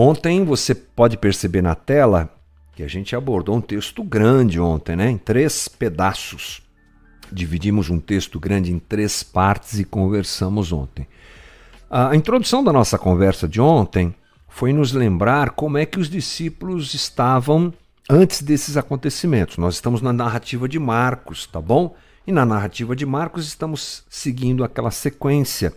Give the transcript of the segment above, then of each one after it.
ontem você pode perceber na tela que a gente abordou um texto grande ontem, né? Em três pedaços. Dividimos um texto grande em três partes e conversamos ontem. A introdução da nossa conversa de ontem foi nos lembrar como é que os discípulos estavam antes desses acontecimentos. Nós estamos na narrativa de Marcos, tá bom? E na narrativa de Marcos estamos seguindo aquela sequência.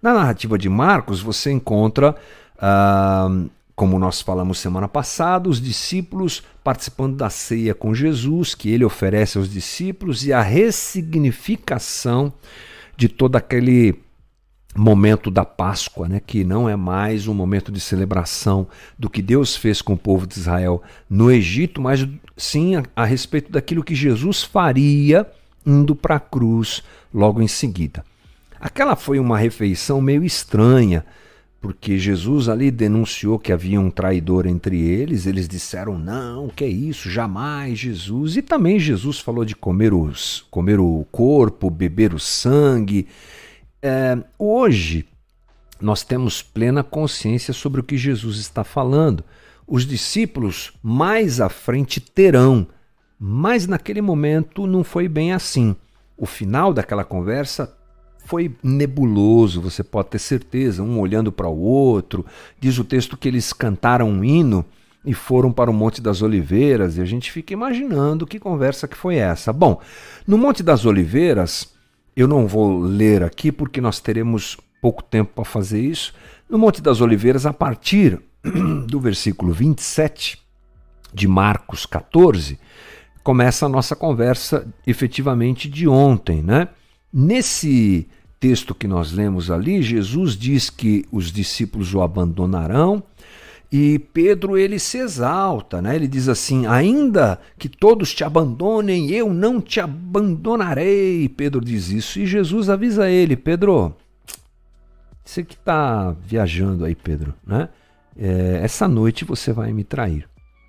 Na narrativa de Marcos você encontra, ah, como nós falamos semana passada, os discípulos participando da ceia com Jesus, que ele oferece aos discípulos, e a ressignificação de todo aquele momento da Páscoa, né, que não é mais um momento de celebração do que Deus fez com o povo de Israel no Egito, mas sim a, a respeito daquilo que Jesus faria indo para a cruz logo em seguida. Aquela foi uma refeição meio estranha, porque Jesus ali denunciou que havia um traidor entre eles, eles disseram: "Não, que é isso, jamais, Jesus". E também Jesus falou de comer os comer o corpo, beber o sangue. É, hoje, nós temos plena consciência sobre o que Jesus está falando. Os discípulos mais à frente terão, mas naquele momento não foi bem assim. O final daquela conversa foi nebuloso, você pode ter certeza, um olhando para o outro. Diz o texto que eles cantaram um hino e foram para o Monte das Oliveiras, e a gente fica imaginando que conversa que foi essa. Bom, no Monte das Oliveiras, eu não vou ler aqui porque nós teremos pouco tempo para fazer isso. No Monte das Oliveiras, a partir do versículo 27 de Marcos 14, começa a nossa conversa efetivamente de ontem, né? Nesse texto que nós lemos ali, Jesus diz que os discípulos o abandonarão, e Pedro ele se exalta, né? Ele diz assim: "Ainda que todos te abandonem, eu não te abandonarei". Pedro diz isso e Jesus avisa ele: "Pedro, você que está viajando aí, Pedro, né? É, essa noite você vai me trair".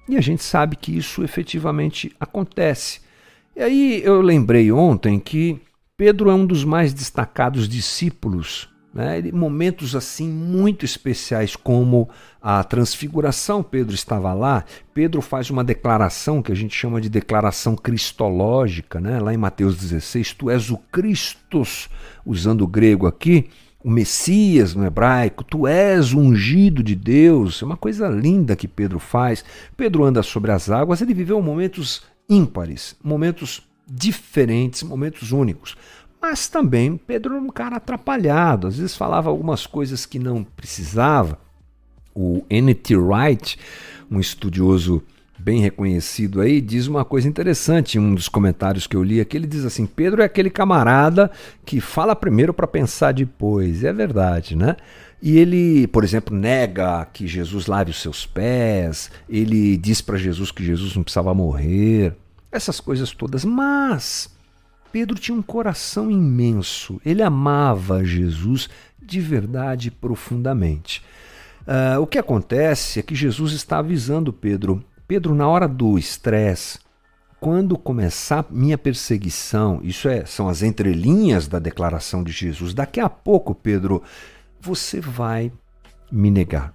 E a gente sabe que isso efetivamente acontece. E aí eu lembrei ontem que Pedro é um dos mais destacados discípulos né? Momentos assim muito especiais, como a transfiguração, Pedro estava lá. Pedro faz uma declaração que a gente chama de declaração cristológica, né? lá em Mateus 16: Tu és o Christos, usando o grego aqui, o Messias no hebraico, tu és o ungido de Deus. É uma coisa linda que Pedro faz. Pedro anda sobre as águas, ele viveu momentos ímpares, momentos diferentes, momentos únicos. Mas também Pedro era um cara atrapalhado, às vezes falava algumas coisas que não precisava. O N.T. Wright, um estudioso bem reconhecido aí, diz uma coisa interessante em um dos comentários que eu li aqui. Ele diz assim: Pedro é aquele camarada que fala primeiro para pensar depois. É verdade, né? E ele, por exemplo, nega que Jesus lave os seus pés, ele diz para Jesus que Jesus não precisava morrer, essas coisas todas. Mas Pedro tinha um coração imenso, ele amava Jesus de verdade profundamente. Uh, o que acontece é que Jesus está avisando Pedro: Pedro, na hora do estresse, quando começar minha perseguição, isso é, são as entrelinhas da declaração de Jesus. Daqui a pouco, Pedro, você vai me negar,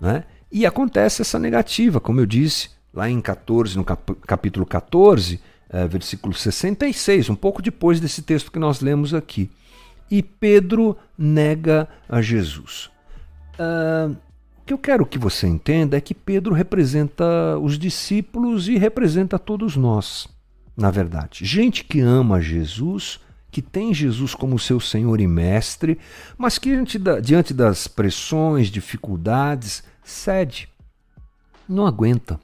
né? E acontece essa negativa, como eu disse lá em 14, no capítulo 14, é, versículo 66, um pouco depois desse texto que nós lemos aqui. E Pedro nega a Jesus. Uh, o que eu quero que você entenda é que Pedro representa os discípulos e representa todos nós, na verdade. Gente que ama Jesus, que tem Jesus como seu Senhor e Mestre, mas que diante das pressões, dificuldades, cede, não aguenta.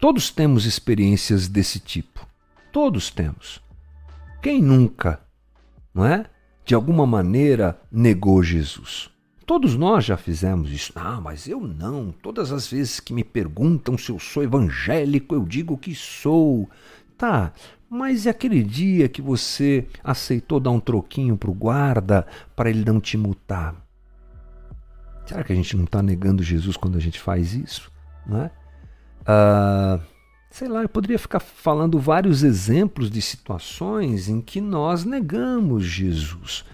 Todos temos experiências desse tipo. Todos temos. Quem nunca, não é? De alguma maneira negou Jesus. Todos nós já fizemos isso. Ah, mas eu não. Todas as vezes que me perguntam se eu sou evangélico, eu digo que sou. Tá, mas é aquele dia que você aceitou dar um troquinho para o guarda para ele não te multar? Será que a gente não está negando Jesus quando a gente faz isso? Não é? Uh, sei lá, eu poderia ficar falando vários exemplos de situações em que nós negamos Jesus.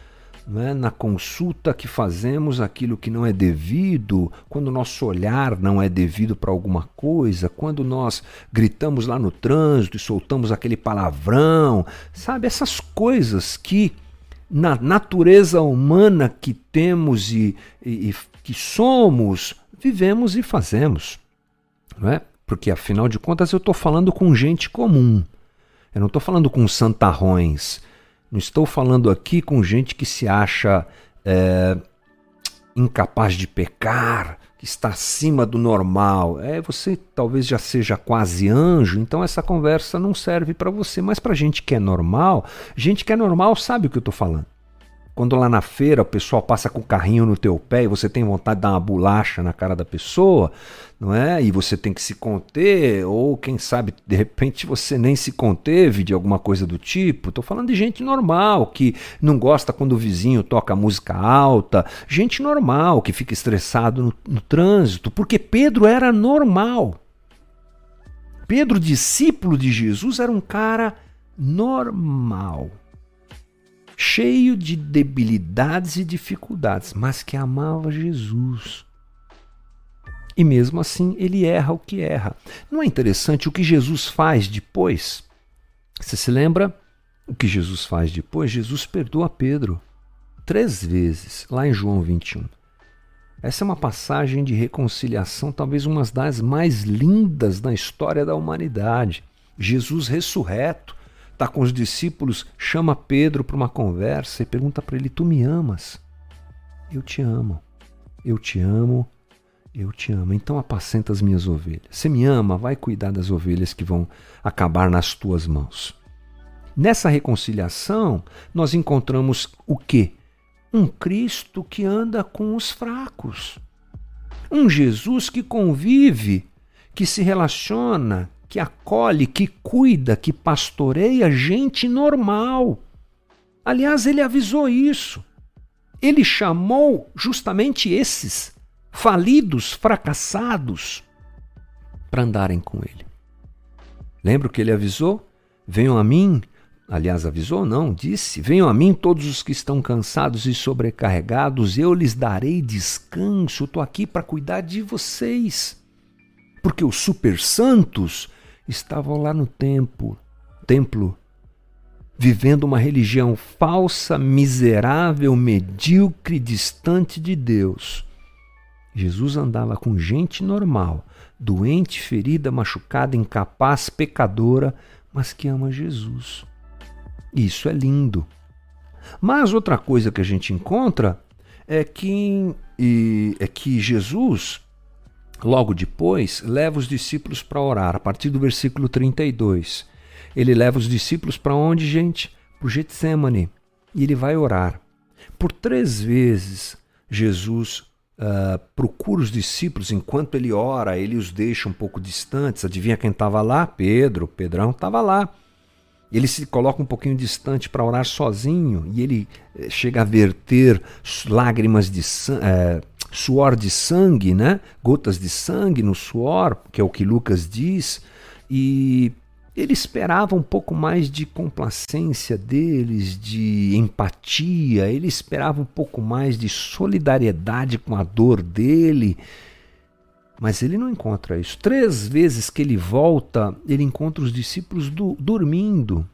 é? na consulta que fazemos aquilo que não é devido, quando nosso olhar não é devido para alguma coisa, quando nós gritamos lá no trânsito e soltamos aquele palavrão, sabe? Essas coisas que na natureza humana que temos e, e, e que somos, vivemos e fazemos. Não é? Porque afinal de contas eu estou falando com gente comum. Eu não estou falando com santarrões. Não estou falando aqui com gente que se acha é, incapaz de pecar, que está acima do normal. É, você talvez já seja quase anjo, então essa conversa não serve para você. Mas para gente que é normal, gente que é normal sabe o que eu estou falando. Quando lá na feira o pessoal passa com o carrinho no teu pé e você tem vontade de dar uma bolacha na cara da pessoa, não é? E você tem que se conter, ou quem sabe, de repente você nem se conteve de alguma coisa do tipo. Estou falando de gente normal, que não gosta quando o vizinho toca música alta, gente normal, que fica estressado no, no trânsito, porque Pedro era normal. Pedro, discípulo de Jesus, era um cara normal cheio de debilidades e dificuldades, mas que amava Jesus. E mesmo assim, ele erra o que erra. Não é interessante o que Jesus faz depois? Você se lembra o que Jesus faz depois? Jesus perdoa Pedro três vezes, lá em João 21. Essa é uma passagem de reconciliação, talvez uma das mais lindas na história da humanidade. Jesus ressurreto, está com os discípulos, chama Pedro para uma conversa e pergunta para ele: Tu me amas? Eu te amo. Eu te amo. Eu te amo. Então apacenta as minhas ovelhas. Você me ama, vai cuidar das ovelhas que vão acabar nas tuas mãos. Nessa reconciliação, nós encontramos o quê? Um Cristo que anda com os fracos. Um Jesus que convive, que se relaciona, que acolhe, que cuida, que pastoreia gente normal. Aliás, ele avisou isso. Ele chamou justamente esses falidos, fracassados, para andarem com ele. Lembra o que ele avisou? Venham a mim, aliás, avisou não, disse: Venham a mim todos os que estão cansados e sobrecarregados, eu lhes darei descanso. Estou aqui para cuidar de vocês. Porque os super santos estavam lá no templo, templo, vivendo uma religião falsa, miserável, medíocre, distante de Deus. Jesus andava com gente normal, doente, ferida, machucada, incapaz, pecadora, mas que ama Jesus. Isso é lindo. Mas outra coisa que a gente encontra é que, é que Jesus Logo depois, leva os discípulos para orar, a partir do versículo 32. Ele leva os discípulos para onde, gente? Para o Getsemane. E ele vai orar. Por três vezes, Jesus uh, procura os discípulos enquanto ele ora, ele os deixa um pouco distantes. Adivinha quem estava lá? Pedro. Pedrão estava lá. Ele se coloca um pouquinho distante para orar sozinho e ele eh, chega a verter lágrimas de sangue. Eh, suor de sangue, né? Gotas de sangue no suor, que é o que Lucas diz, e ele esperava um pouco mais de complacência deles, de empatia, ele esperava um pouco mais de solidariedade com a dor dele. Mas ele não encontra isso. Três vezes que ele volta, ele encontra os discípulos do, dormindo.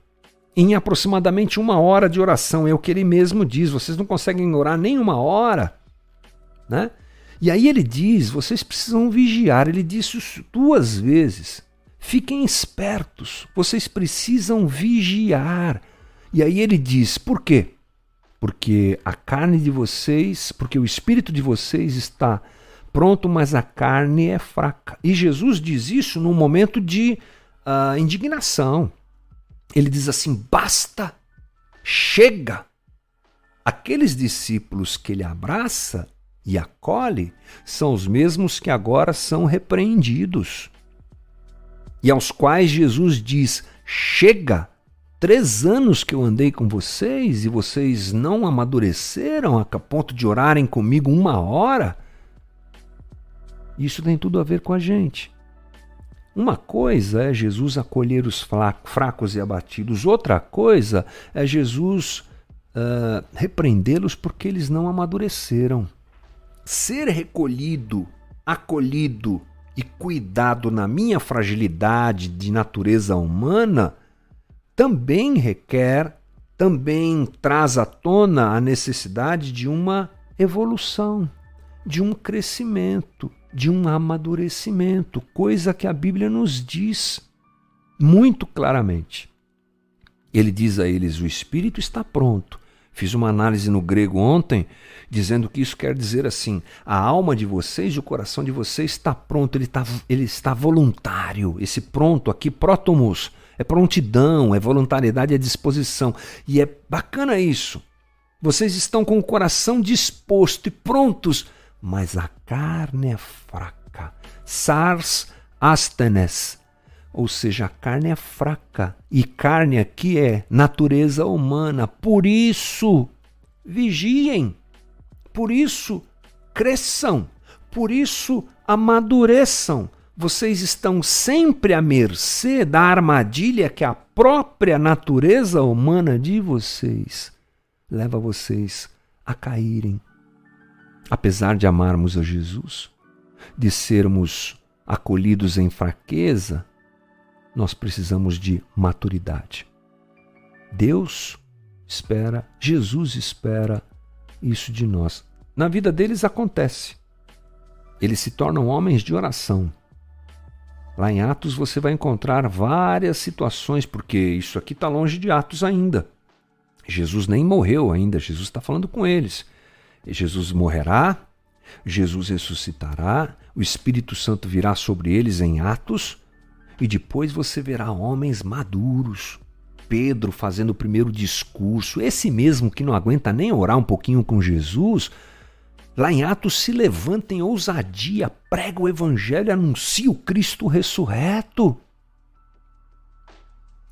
Em aproximadamente uma hora de oração. É o que ele mesmo diz. Vocês não conseguem orar nem uma hora. Né? E aí ele diz: vocês precisam vigiar. Ele disse isso duas vezes. Fiquem espertos, vocês precisam vigiar. E aí ele diz: por quê? Porque a carne de vocês, porque o espírito de vocês está pronto, mas a carne é fraca. E Jesus diz isso num momento de uh, indignação. Ele diz assim: basta, chega. Aqueles discípulos que ele abraça e acolhe são os mesmos que agora são repreendidos. E aos quais Jesus diz: Chega, três anos que eu andei com vocês e vocês não amadureceram a ponto de orarem comigo uma hora. Isso tem tudo a ver com a gente. Uma coisa é Jesus acolher os fracos e abatidos, outra coisa é Jesus uh, repreendê-los porque eles não amadureceram. Ser recolhido, acolhido e cuidado na minha fragilidade de natureza humana também requer, também traz à tona a necessidade de uma evolução, de um crescimento, de um amadurecimento, coisa que a Bíblia nos diz muito claramente. Ele diz a eles: o espírito está pronto. Fiz uma análise no grego ontem, dizendo que isso quer dizer assim: a alma de vocês e o coração de vocês está pronto, ele, está ele está voluntário. Esse pronto aqui, prótomos, é prontidão, é voluntariedade, é disposição. E é bacana isso. Vocês estão com o coração disposto e prontos, mas a carne é fraca. Sars astenes, ou seja, a carne é fraca. E carne aqui é natureza humana. Por isso, vigiem. Por isso, cresçam. Por isso, amadureçam. Vocês estão sempre à mercê da armadilha que a própria natureza humana de vocês leva vocês a caírem. Apesar de amarmos a Jesus, de sermos acolhidos em fraqueza, nós precisamos de maturidade. Deus espera, Jesus espera isso de nós. Na vida deles acontece. Eles se tornam homens de oração. Lá em Atos você vai encontrar várias situações, porque isso aqui está longe de Atos ainda. Jesus nem morreu ainda, Jesus está falando com eles. Jesus morrerá, Jesus ressuscitará, o Espírito Santo virá sobre eles em Atos, e depois você verá homens maduros. Pedro fazendo o primeiro discurso, esse mesmo que não aguenta nem orar um pouquinho com Jesus, lá em Atos se levanta em ousadia, prega o Evangelho, anuncia o Cristo ressurreto.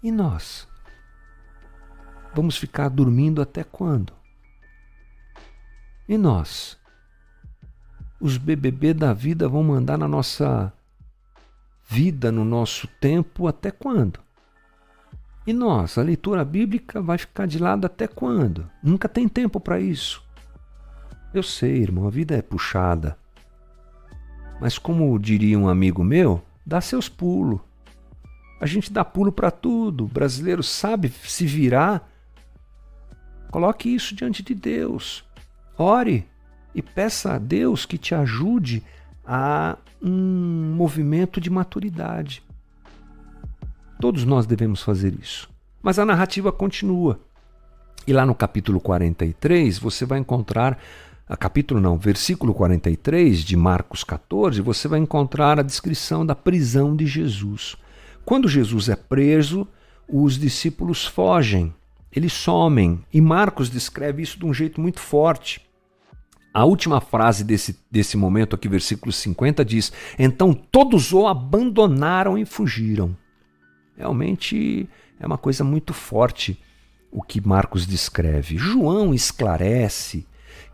E nós? Vamos ficar dormindo até quando? E nós? Os BBB da vida vão mandar na nossa vida no nosso tempo até quando? E nós, a leitura bíblica vai ficar de lado até quando? Nunca tem tempo para isso. Eu sei, irmão, a vida é puxada. Mas como diria um amigo meu, dá seus pulos. A gente dá pulo para tudo. O brasileiro sabe se virar. Coloque isso diante de Deus. Ore e peça a Deus que te ajude a um movimento de maturidade. Todos nós devemos fazer isso. Mas a narrativa continua. E lá no capítulo 43, você vai encontrar, capítulo não, versículo 43 de Marcos 14, você vai encontrar a descrição da prisão de Jesus. Quando Jesus é preso, os discípulos fogem, eles somem, e Marcos descreve isso de um jeito muito forte. A última frase desse, desse momento aqui, versículo 50, diz: Então todos o abandonaram e fugiram. Realmente é uma coisa muito forte o que Marcos descreve. João esclarece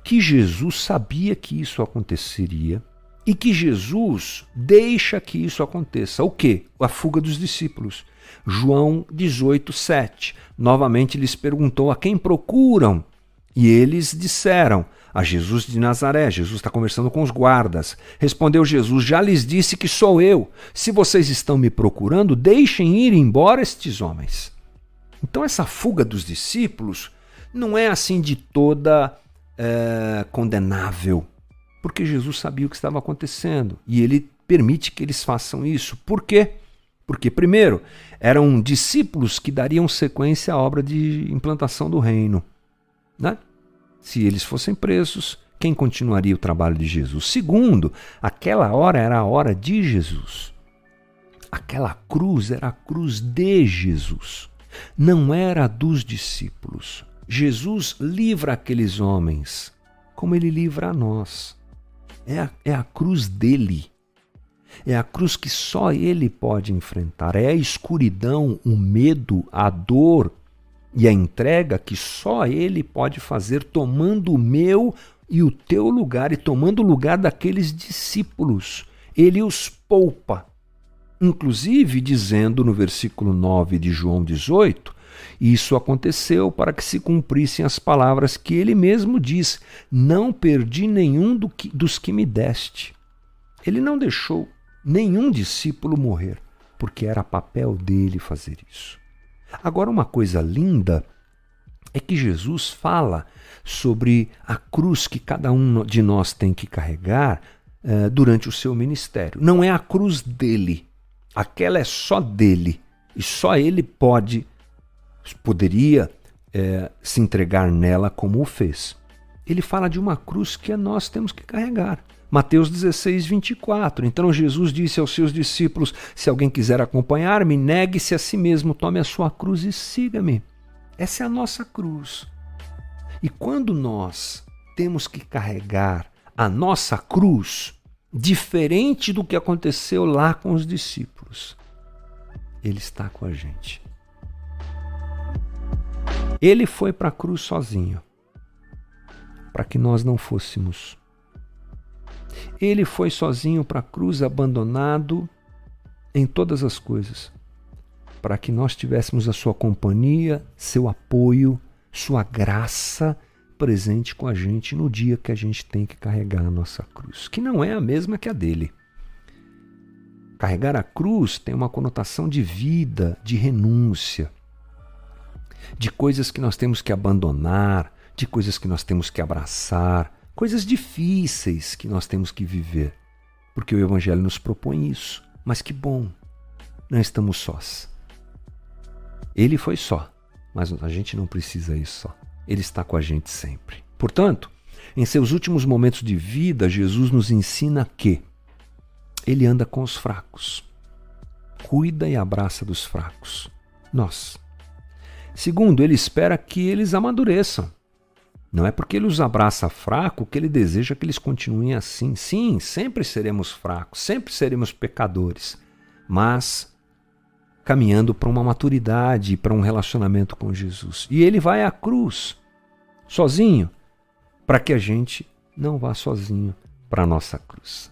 que Jesus sabia que isso aconteceria e que Jesus deixa que isso aconteça. O que? A fuga dos discípulos. João 18, 7. Novamente lhes perguntou a quem procuram. E eles disseram: A Jesus de Nazaré. Jesus está conversando com os guardas. Respondeu Jesus: Já lhes disse que sou eu. Se vocês estão me procurando, deixem ir embora estes homens. Então, essa fuga dos discípulos não é assim de toda é, condenável, porque Jesus sabia o que estava acontecendo e ele permite que eles façam isso. Por quê? Porque, primeiro, eram discípulos que dariam sequência à obra de implantação do reino. Né? Se eles fossem presos, quem continuaria o trabalho de Jesus? Segundo, aquela hora era a hora de Jesus. Aquela cruz era a cruz de Jesus, não era a dos discípulos. Jesus livra aqueles homens como ele livra a nós. É a, é a cruz dele. É a cruz que só ele pode enfrentar. É a escuridão, o medo, a dor, e a entrega que só Ele pode fazer, tomando o meu e o teu lugar e tomando o lugar daqueles discípulos. Ele os poupa. Inclusive dizendo no versículo 9 de João 18: E isso aconteceu para que se cumprissem as palavras que ele mesmo diz: Não perdi nenhum do que, dos que me deste. Ele não deixou nenhum discípulo morrer, porque era papel dele fazer isso. Agora, uma coisa linda é que Jesus fala sobre a cruz que cada um de nós tem que carregar uh, durante o seu ministério. Não é a cruz dele, aquela é só dele e só ele pode, poderia uh, se entregar nela como o fez. Ele fala de uma cruz que nós temos que carregar. Mateus 16, 24. Então Jesus disse aos seus discípulos: Se alguém quiser acompanhar-me, negue-se a si mesmo, tome a sua cruz e siga-me. Essa é a nossa cruz. E quando nós temos que carregar a nossa cruz, diferente do que aconteceu lá com os discípulos, Ele está com a gente. Ele foi para a cruz sozinho, para que nós não fôssemos. Ele foi sozinho para a cruz, abandonado em todas as coisas, para que nós tivéssemos a sua companhia, seu apoio, sua graça presente com a gente no dia que a gente tem que carregar a nossa cruz, que não é a mesma que a dele. Carregar a cruz tem uma conotação de vida, de renúncia, de coisas que nós temos que abandonar, de coisas que nós temos que abraçar, coisas difíceis que nós temos que viver, porque o Evangelho nos propõe isso. Mas que bom, não estamos sós. Ele foi só, mas a gente não precisa isso só. Ele está com a gente sempre. Portanto, em seus últimos momentos de vida, Jesus nos ensina que ele anda com os fracos, cuida e abraça dos fracos, nós. Segundo, ele espera que eles amadureçam. Não é porque ele os abraça fraco que ele deseja que eles continuem assim. Sim, sempre seremos fracos, sempre seremos pecadores, mas caminhando para uma maturidade, para um relacionamento com Jesus. E ele vai à cruz, sozinho, para que a gente não vá sozinho para a nossa cruz.